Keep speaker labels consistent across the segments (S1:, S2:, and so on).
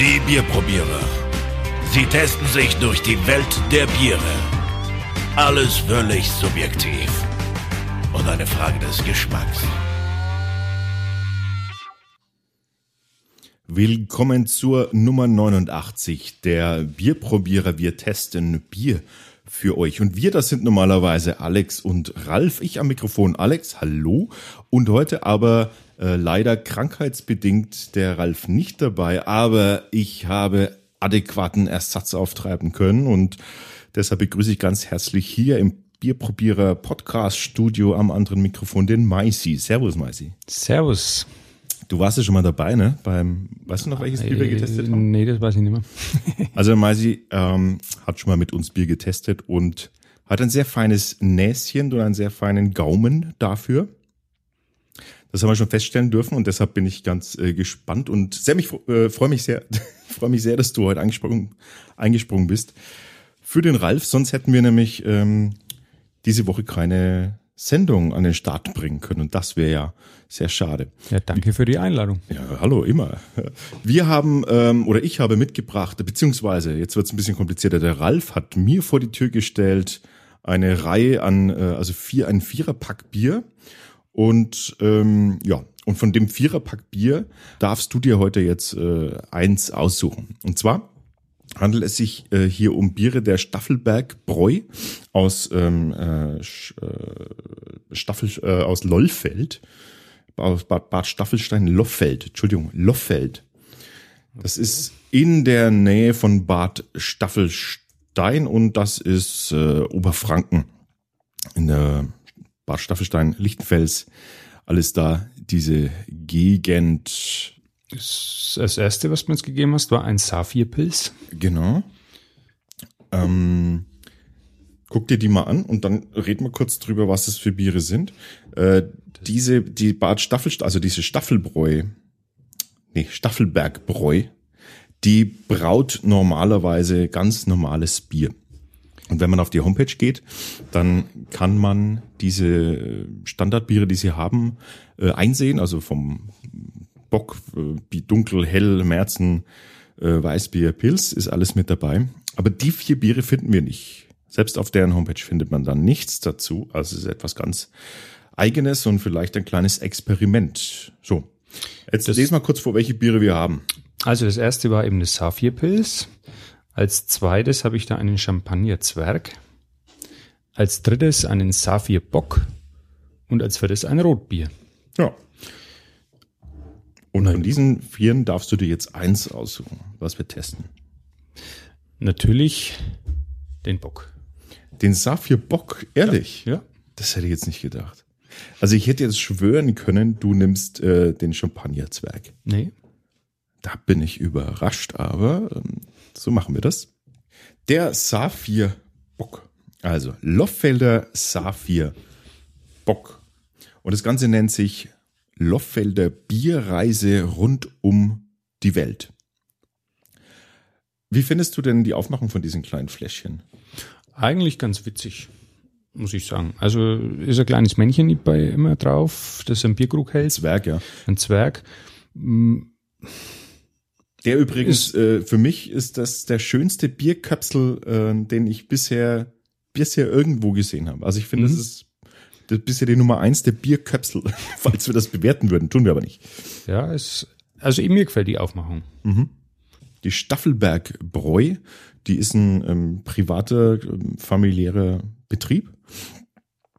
S1: Die Bierprobierer. Sie testen sich durch die Welt der Biere. Alles völlig subjektiv. Und eine Frage des Geschmacks.
S2: Willkommen zur Nummer 89 der Bierprobierer. Wir testen Bier für euch. Und wir, das sind normalerweise Alex und Ralf. Ich am Mikrofon. Alex, hallo. Und heute aber äh, leider krankheitsbedingt der Ralf nicht dabei, aber ich habe adäquaten Ersatz auftreiben können und deshalb begrüße ich ganz herzlich hier im Bierprobierer Podcast Studio am anderen Mikrofon den Maisi. Servus, Maisi.
S3: Servus.
S2: Du warst ja schon mal dabei, ne? Beim, weißt du noch, welches Bier wir
S3: Äh,
S2: getestet haben?
S3: Nee, das weiß ich nicht mehr.
S2: Also Maisi ähm, hat schon mal mit uns Bier getestet und hat ein sehr feines Näschen und einen sehr feinen Gaumen dafür. Das haben wir schon feststellen dürfen und deshalb bin ich ganz äh, gespannt und sehr mich äh, freue mich sehr, freue mich sehr, dass du heute eingesprungen, eingesprungen bist für den Ralf. Sonst hätten wir nämlich ähm, diese Woche keine Sendung an den Start bringen können und das wäre ja sehr schade.
S3: Ja, danke für die Einladung.
S2: Ja, hallo, immer. Wir haben, ähm, oder ich habe mitgebracht, beziehungsweise, jetzt wird es ein bisschen komplizierter, der Ralf hat mir vor die Tür gestellt eine Reihe an, äh, also vier, ein Viererpack Bier. Und ähm, ja, und von dem Viererpack Bier darfst du dir heute jetzt äh, eins aussuchen. Und zwar handelt es sich äh, hier um Biere der Staffelberg Bräu aus ähm, äh, äh, Staffel äh, aus Lollfeld aus Bad, Bad Staffelstein, Loffeld, Entschuldigung, Loffeld. Das ist in der Nähe von Bad Staffelstein und das ist äh, Oberfranken. In der Bad Staffelstein, Lichtenfels, alles da, diese Gegend.
S3: Das, erste, was du mir jetzt gegeben hast, war ein Saphir-Pilz.
S2: Genau. Ähm, guck dir die mal an und dann reden wir kurz drüber, was das für Biere sind. Äh, diese, die Bad Staffelstein, also diese Staffelbräu, nee, Staffelbergbräu, die braut normalerweise ganz normales Bier. Und wenn man auf die Homepage geht, dann kann man diese Standardbiere, die sie haben, äh, einsehen, also vom Bock, äh, Bi- dunkel, hell, Märzen, äh, Weißbier, Pilz, ist alles mit dabei. Aber die vier Biere finden wir nicht. Selbst auf deren Homepage findet man dann nichts dazu. Also es ist etwas ganz Eigenes und vielleicht ein kleines Experiment. So. Jetzt lese mal kurz vor, welche Biere wir haben.
S3: Also das erste war eben das Saphir-Pilz. Als zweites habe ich da einen Champagner-Zwerg. Als drittes einen Saphir-Bock. Und als viertes ein Rotbier.
S2: Ja. Und von diesen vieren darfst du dir jetzt eins aussuchen, was wir testen.
S3: Natürlich den Bock.
S2: Den Saphir Bock, ehrlich?
S3: Ja.
S2: Das hätte ich jetzt nicht gedacht. Also ich hätte jetzt schwören können, du nimmst äh, den Champagnerzwerg.
S3: Nee.
S2: Da bin ich überrascht, aber ähm, so machen wir das. Der Saphir Bock. Also Loffelder Saphir Bock. Und das Ganze nennt sich Loffelder Bierreise rund um die Welt. Wie findest du denn die Aufmachung von diesen kleinen Fläschchen?
S3: Eigentlich ganz witzig, muss ich sagen. Also ist ein kleines Männchen bei immer drauf, das einen Bierkrug hält.
S2: Zwerg, ja.
S3: Ein Zwerg.
S2: Der übrigens, äh, für mich ist das der schönste Bierköpsel, äh, den ich bisher, bisher irgendwo gesehen habe. Also ich finde, das ist das ist bisher die Nummer eins der Bierköpsel, falls wir das bewerten würden. Tun wir aber nicht.
S3: Ja, es, also mir gefällt die Aufmachung.
S2: Die Staffelberg Bräu, die ist ein ähm, privater, ähm, familiärer Betrieb.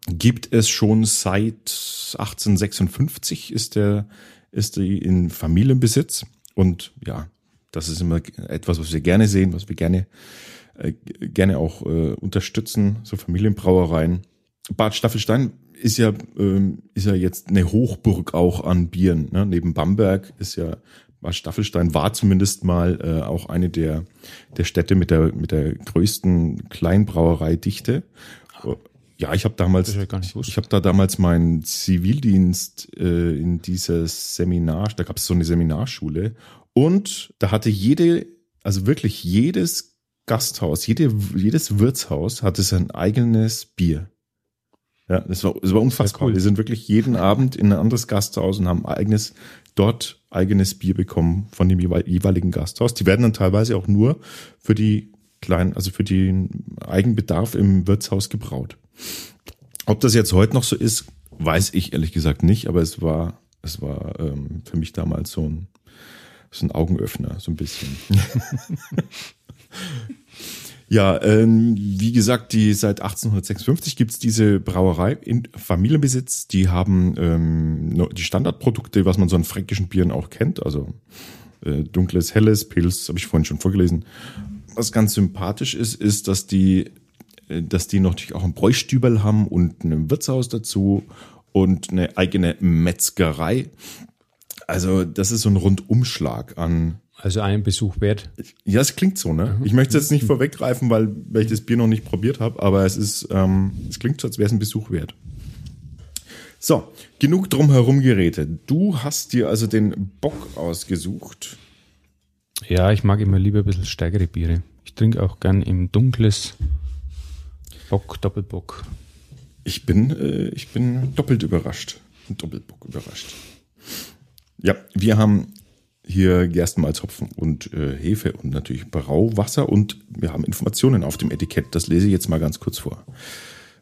S2: Gibt es schon seit 1856 ist der, ist die in Familienbesitz. Und ja, das ist immer etwas, was wir gerne sehen, was wir gerne, äh, gerne auch äh, unterstützen, so Familienbrauereien. Bad Staffelstein ist ja, ähm, ist ja jetzt eine Hochburg auch an Bieren. Ne? Neben Bamberg ist ja Bad Staffelstein war zumindest mal äh, auch eine der, der Städte mit der, mit der größten Kleinbrauereidichte. Ja, ich habe damals,
S3: ich
S2: ich habe da damals meinen Zivildienst äh, in dieses Seminar, da gab es so eine Seminarschule und da hatte jede, also wirklich jedes Gasthaus, jede, jedes Wirtshaus hatte sein eigenes Bier. Ja, das war, das war unfassbar.
S3: cool.
S2: Wir sind wirklich jeden Abend in ein anderes Gasthaus und haben eigenes, dort eigenes Bier bekommen von dem jeweil- jeweiligen Gasthaus. Die werden dann teilweise auch nur für die kleinen, also für den Eigenbedarf im Wirtshaus gebraut. Ob das jetzt heute noch so ist, weiß ich ehrlich gesagt nicht, aber es war, es war ähm, für mich damals so ein, so ein Augenöffner, so ein bisschen. Ja, ähm, wie gesagt, die seit 1856 gibt's diese Brauerei in Familienbesitz. Die haben ähm, die Standardprodukte, was man so an fränkischen Bieren auch kennt, also äh, dunkles, helles, Pilz, habe ich vorhin schon vorgelesen. Was ganz sympathisch ist, ist, dass die, äh, dass die natürlich auch ein Bräustübel haben und ein Wirtshaus dazu und eine eigene Metzgerei. Also das ist so ein Rundumschlag an
S3: Also einen Besuch wert.
S2: ja, es klingt so, ne? Ich möchte jetzt nicht vorweggreifen, weil, weil ich das Bier noch nicht probiert habe, aber es ist, ähm, es klingt so, als wäre es ein Besuch wert. So, genug drumherum geredet. Du hast dir also den Bock ausgesucht.
S3: Ja, ich mag immer lieber ein bisschen stärkere Biere. Ich trinke auch gern im Dunkles Bock, Doppelbock.
S2: Ich bin, äh, ich bin doppelt überrascht. Doppelbock überrascht. Ja, wir haben hier Gerstenmalzhopfen und äh, Hefe und natürlich Brauwasser und wir haben Informationen auf dem Etikett. Das lese ich jetzt mal ganz kurz vor.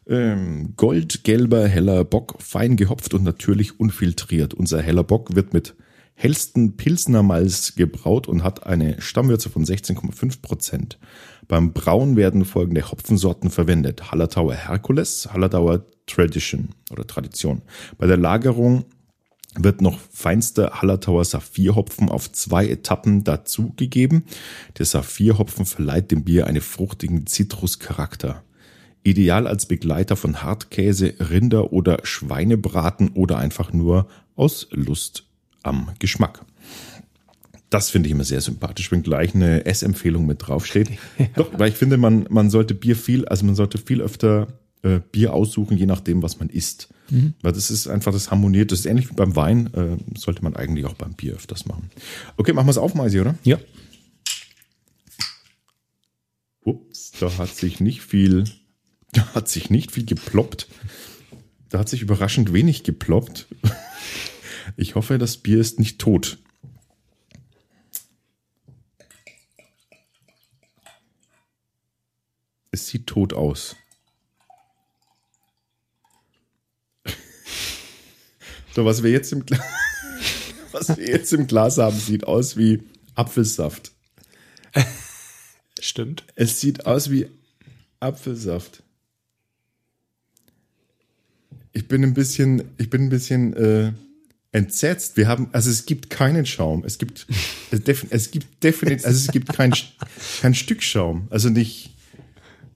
S2: Ähm, goldgelber, heller Bock, fein gehopft und natürlich unfiltriert. Unser heller Bock wird mit hellsten Pilsner Malz gebraut und hat eine Stammwürze von 16,5 Prozent. Beim Brauen werden folgende Hopfensorten verwendet. Hallertauer Herkules, Hallertauer Tradition oder Tradition. Bei der Lagerung wird noch feinster Hallertauer Saphirhopfen auf zwei Etappen dazugegeben. Der Saphirhopfen verleiht dem Bier einen fruchtigen Zitruscharakter. Ideal als Begleiter von Hartkäse, Rinder- oder Schweinebraten oder einfach nur aus Lust am Geschmack. Das finde ich immer sehr sympathisch, wenn gleich eine Essempfehlung mit draufsteht. Doch, weil ich finde, man, man sollte Bier viel, also man sollte viel öfter äh, Bier aussuchen, je nachdem, was man isst. Weil das ist einfach, das harmoniert, das ist ähnlich wie beim Wein, äh, sollte man eigentlich auch beim Bier öfters machen. Okay, machen wir es auf, Maisi, oder?
S3: Ja.
S2: Ups, da hat sich nicht viel, da hat sich nicht viel geploppt. Da hat sich überraschend wenig geploppt. Ich hoffe, das Bier ist nicht tot. Es sieht tot aus. So, was wir jetzt im Glas, was wir jetzt im Glas haben, sieht aus wie Apfelsaft.
S3: Stimmt.
S2: Es sieht aus wie Apfelsaft. Ich bin ein bisschen, ich bin ein bisschen äh, entsetzt. Wir haben, also es gibt keinen Schaum. Es gibt, es, es gibt definitiv, also es gibt kein, kein Stück Schaum. Also nicht,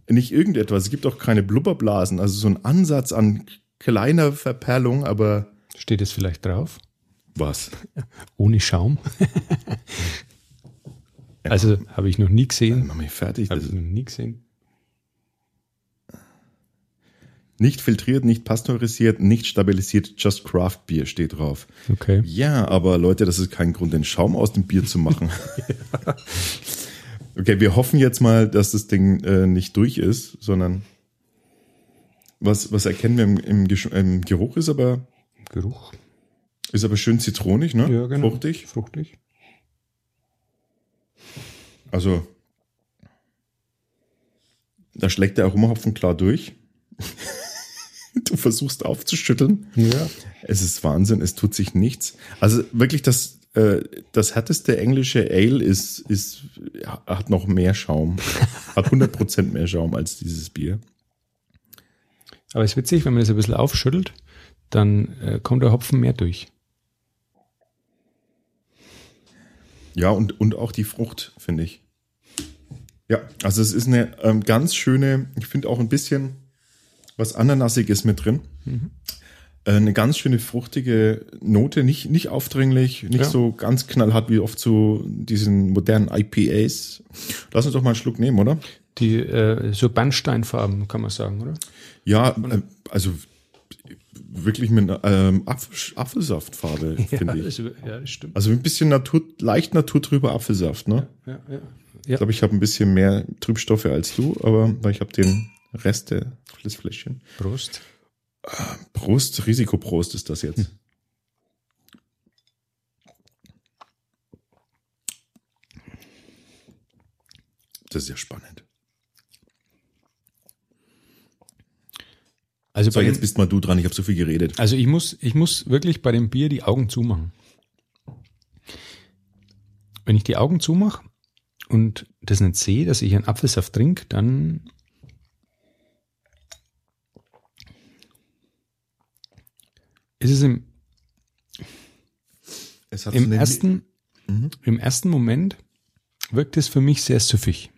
S2: nicht irgendetwas. Es gibt auch keine Blubberblasen. Also so ein Ansatz an kleiner Verperlung, aber
S3: Steht es vielleicht drauf?
S2: was?
S3: Ohne Schaum. also habe ich noch nie gesehen.
S2: Mach mich fertig.
S3: Habe ich noch nie gesehen.
S2: nicht filtriert, nicht pasteurisiert, nicht stabilisiert, just Craft Beer steht drauf.
S3: Okay.
S2: Ja, aber Leute, das ist kein Grund, den Schaum aus dem Bier zu machen. Okay, wir hoffen jetzt mal, dass das Ding äh, nicht durch ist, sondern was, was erkennen wir im, im, im Geruch ist aber,
S3: Geruch.
S2: ist aber schön zitronig, ne?
S3: Ja, genau.
S2: Fruchtig.
S3: Fruchtig.
S2: Also, da schlägt der Aromahopfen klar durch. du versuchst aufzuschütteln.
S3: Ja.
S2: Es ist Wahnsinn, es tut sich nichts. Also wirklich das, äh, das härteste englische Ale ist, ist, hat noch mehr Schaum. Hat 100% mehr Schaum als dieses Bier.
S3: Aber es ist witzig, wenn man das ein bisschen aufschüttelt, dann äh, kommt der Hopfen mehr durch.
S2: Ja, und, und auch die Frucht, finde ich. Ja, also es ist eine ähm, ganz schöne, ich finde auch ein bisschen was Ananassiges mit drin. Äh, Eine ganz schöne fruchtige Note, nicht, nicht aufdringlich, nicht
S3: Ja.
S2: so ganz knallhart wie oft so diesen modernen IPAs. Lass uns doch mal einen Schluck nehmen, oder?
S3: Die äh, so Bernsteinfarben, kann man sagen, oder?
S2: Ja, äh, also wirklich mit ähm, Apfel, Apfelsaftfarbe, finde ich.
S3: also, ja, das stimmt.
S2: Also ein bisschen Natur, leicht naturtrüber Apfelsaft, ne?
S3: Ja, ja.
S2: Ich glaube, ich habe ein bisschen mehr Trübstoffe als du, aber weil ich habe den Rest der- des Fläschchen.
S3: Prost.
S2: Prost, Risikoprost ist das jetzt. Das ist ja spannend.
S3: Also,
S2: So, jetzt
S3: dem,
S2: bist mal du dran. Ich habe so viel geredet.
S3: also ich muss, ich muss wirklich bei dem Bier die Augen zumachen. Wenn ich die Augen zumache und das nicht sehe, dass ich einen Apfelsaft trinke, dann ist es im,
S2: Es hat
S3: im ersten,
S2: Mhm.
S3: im ersten Moment wirkt es für mich sehr süffig.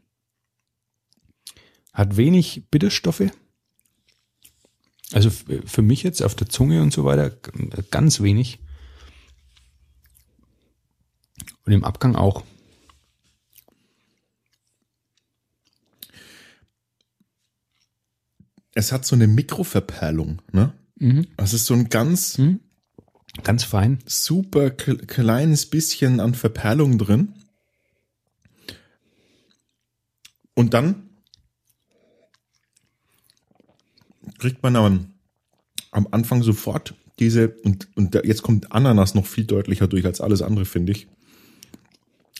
S3: Hat wenig Bitterstoffe. Also für mich jetzt auf der Zunge und so weiter ganz wenig. Und im Abgang auch.
S2: es hat so eine Mikroverperlung. Ne?
S3: Mhm.
S2: Es ist so ein ganz
S3: Mhm. Ganz fein.
S2: super kle- kleines bisschen an Verperlung drin. Und dann kriegt man am, am Anfang sofort diese, und, und da, jetzt kommt Ananas noch viel deutlicher durch als alles andere, finde ich.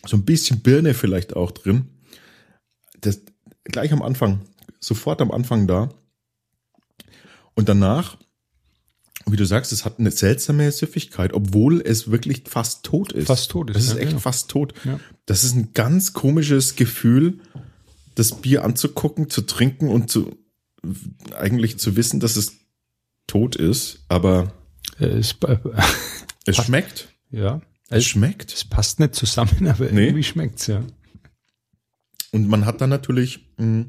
S2: So ein bisschen Birne vielleicht auch drin. Das gleich am Anfang, sofort am Anfang da. Und danach, wie du sagst, es hat eine seltsame Süffigkeit, obwohl es wirklich fast tot ist.
S3: Fast tot ist,
S2: Es ist
S3: ja,
S2: echt
S3: genau.
S2: fast tot.
S3: Ja.
S2: Das ist ein ganz komisches Gefühl, das Bier anzugucken, zu trinken und zu eigentlich zu wissen, dass es tot ist, aber
S3: Äh, Es, äh,
S2: es schmeckt.
S3: ja.
S2: Es
S3: Es,
S2: schmeckt.
S3: es passt nicht zusammen, aber
S2: Nee.
S3: irgendwie schmeckt's ja.
S2: Und man hat dann natürlich mh,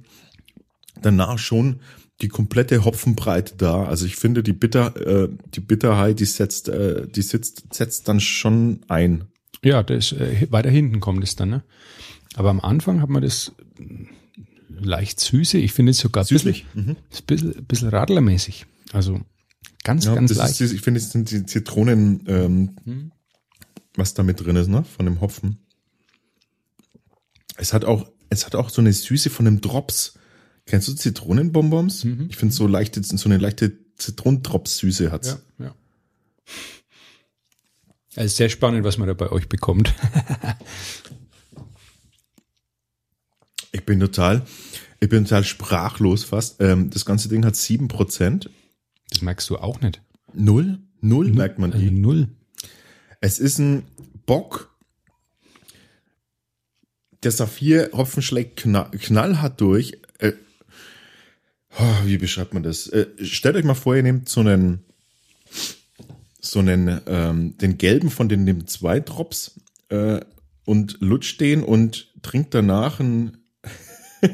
S2: danach schon die komplette Hopfenbreite da. Also ich finde, die Bitter, äh, die Bitterheit, die setzt, äh, die sitzt, setzt dann schon ein.
S3: Ja, das äh, weiter hinten kommt es dann, ne? Aber am Anfang hat man das leicht süße. Ich finde es sogar
S2: Süßlich. Mhm.
S3: ist ein bisschen, ein bisschen radlermäßig. Also ganz,
S2: Ja,
S3: ganz
S2: das
S3: leicht.
S2: ist, ich finde, es sind die Zitronen, ähm,
S3: Hm.
S2: was da mit drin ist, ne? Von dem Hopfen. Es hat auch, es hat auch so eine Süße von dem Drops. Kennst du Zitronenbonbons?
S3: Mhm.
S2: Ich finde so leichte, so eine leichte Zitronendrops-Süße hat's.
S3: ja, ja. Also sehr spannend, was man da bei euch bekommt.
S2: Ich bin total, ich bin total sprachlos fast. Ähm, das ganze Ding hat sieben Prozent.
S3: Das merkst du auch nicht.
S2: Null? Null merkt man
S3: Also
S2: die.
S3: null.
S2: Es ist ein Bock. Der Saphir-Hopfen schlägt knall, knallhart durch. Äh, oh, wie beschreibt man das? Äh, stellt euch mal vor, ihr nehmt so einen, so einen, ähm, den gelben von den, dem zwei Drops äh, und lutscht den und trinkt danach ein,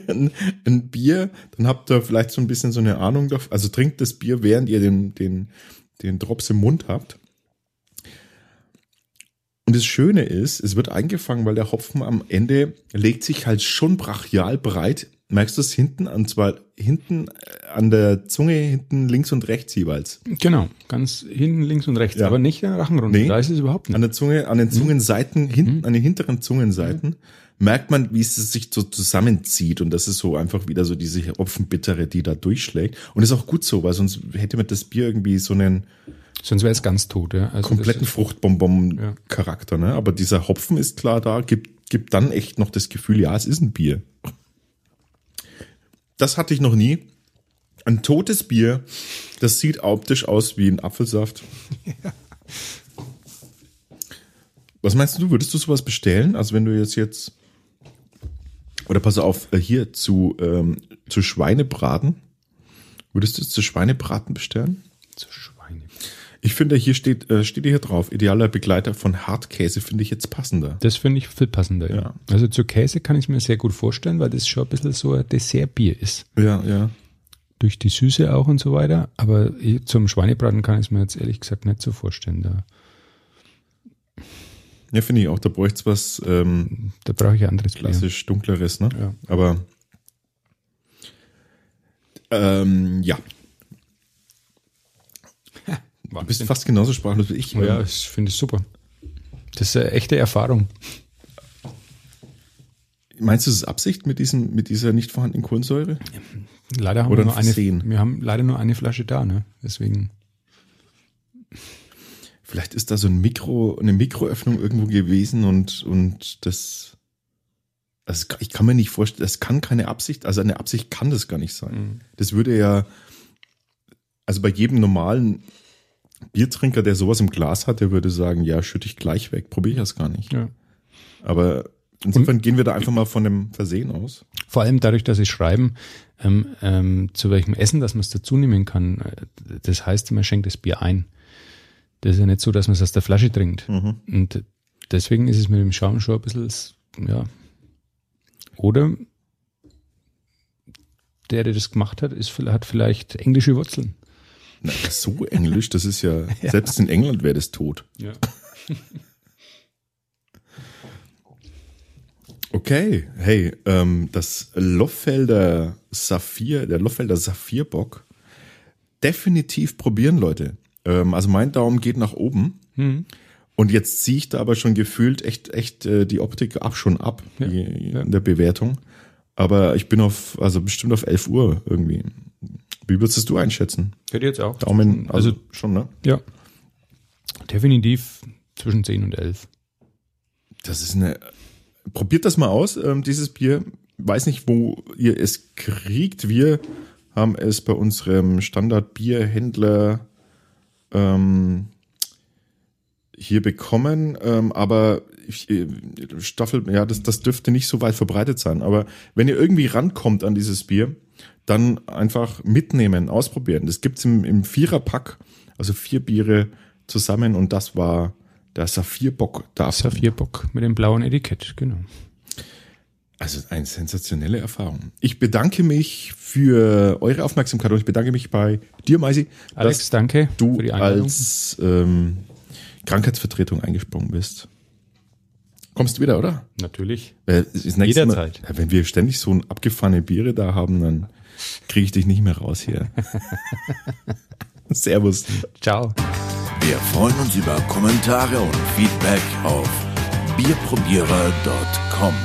S2: ein, ein Bier. Dann habt ihr vielleicht so ein bisschen so eine Ahnung davon. Also trinkt das Bier, während ihr den, den, den Drops im Mund habt. Und das Schöne ist, es wird eingefangen, weil der Hopfen am Ende legt sich halt schon brachial breit. Merkst du es hinten? Und zwar hinten äh, an der Zunge, hinten links und rechts jeweils.
S3: Genau, ganz hinten links und rechts,
S2: Ja.
S3: aber nicht der Rachen runter.
S2: Nee.
S3: Da ist es überhaupt nicht.
S2: An der Zunge, an den Zungenseiten, hinten, an den hinteren Zungenseiten, merkt man, wie es sich so zusammenzieht. Und das ist so einfach wieder so diese Hopfenbittere, die da durchschlägt. Und ist auch gut so, weil sonst hätte man das Bier irgendwie so einen
S3: Sonst wäre es ganz tot. Ja. Also
S2: kompletten Fruchtbonbon-Charakter, ne? Aber dieser Hopfen ist klar da, gibt, gibt dann echt noch das Gefühl, ja, es ist ein Bier. Das hatte ich noch nie. Ein totes Bier, das sieht optisch aus wie ein Apfelsaft. Was meinst du, würdest du sowas bestellen? Also wenn du jetzt jetzt, oder pass auf, äh, hier zu, ähm, zu Schweinebraten, würdest du es zu Schweinebraten bestellen?
S3: zu Schweine.
S2: Ich finde, hier steht, äh, steht hier drauf, idealer Begleiter von Hartkäse finde ich jetzt passender.
S3: Das finde ich viel passender. Ja.
S2: Ja.
S3: Also zu Käse kann ich mir sehr gut vorstellen, weil das schon ein bisschen so ein Dessertbier ist.
S2: Ja, ja.
S3: Durch die Süße auch und so weiter. Aber zum Schweinebraten kann ich es mir jetzt ehrlich gesagt nicht so vorstellen. Da,
S2: Ja, finde ich auch. Da bräuchte es was ähm,
S3: da brauche ich ein anderes Bier.
S2: klassisch dunkleres, ne?
S3: Ja.
S2: Aber ähm, ja, du bist fast genauso sprachlos wie ich.
S3: Oh ja, das finde ich super. Das ist eine echte Erfahrung.
S2: Meinst du, es ist Absicht mit, diesem, mit dieser nicht vorhandenen Kohlensäure?
S3: Leider haben
S2: Oder
S3: wir nur
S2: ein
S3: eine,
S2: Versehen.
S3: wir haben leider nur eine Flasche da, ne? Deswegen.
S2: Vielleicht ist da so ein Mikro, eine Mikroöffnung irgendwo gewesen und, und das, also ich kann mir nicht vorstellen, das kann keine Absicht, also eine Absicht kann das gar nicht sein. Das würde ja, also bei jedem normalen Biertrinker, der sowas im Glas hat, der würde sagen, ja, schütte ich gleich weg, probiere ich das gar nicht.
S3: Ja.
S2: Aber insofern gehen wir da einfach mal von dem Versehen aus.
S3: Vor allem dadurch, dass sie schreiben, ähm, ähm, zu welchem Essen, dass man es dazu nehmen kann. Äh, Das heißt, man schenkt das Bier ein. Das ist ja nicht so, dass man es aus der Flasche trinkt. Und deswegen ist es mit dem Schaum schon ein bisschen, ja. Oder der, der das gemacht hat, ist, hat vielleicht englische Wurzeln.
S2: Na, so englisch, das ist ja, selbst in England wäre das tot.
S3: Ja.
S2: Okay, hey, ähm, das Loffelder Saphir, der Loffelder Saphirbock, definitiv probieren, Leute. Ähm, also mein Daumen geht nach oben. Und jetzt ziehe ich da aber schon gefühlt echt, echt äh, die Optik ab schon ab
S3: Ja,
S2: die,
S3: ja.
S2: in der Bewertung. Aber ich bin auf, also bestimmt auf 11 Uhr irgendwie. Wie würdest du einschätzen?
S3: Hätte jetzt auch.
S2: Daumen, also,
S3: also,
S2: schon, ne?
S3: ja. Definitiv zwischen 10 und 11.
S2: Das ist eine. Probiert das mal aus, ähm, dieses Bier. Weiß nicht, wo ihr es kriegt. Wir haben es bei unserem Standard-Bierhändler ähm, hier bekommen, ähm, aber ich, äh, Staffel, ja, das, das dürfte nicht so weit verbreitet sein. Aber wenn ihr irgendwie rankommt an dieses Bier, dann einfach mitnehmen, ausprobieren. Das gibt's im, im Viererpack, also vier Biere zusammen und das war der Saphirbock davon.
S3: Saphirbock mit dem blauen Etikett, genau.
S2: Also eine sensationelle Erfahrung. Ich bedanke mich für eure Aufmerksamkeit und ich bedanke mich bei dir, Maisi,
S3: Alex,
S2: dass
S3: danke
S2: du
S3: für die Einladung.
S2: als ähm, Krankheitsvertretung eingesprungen bist. Kommst du wieder, oder?
S3: Natürlich.
S2: Nächste
S3: Jederzeit.
S2: Mal, wenn wir ständig so ein abgefahrene Biere da haben, dann kriege ich dich nicht mehr raus hier. Servus.
S3: Ciao.
S1: Wir freuen uns über Kommentare und Feedback auf bierprobierer.com.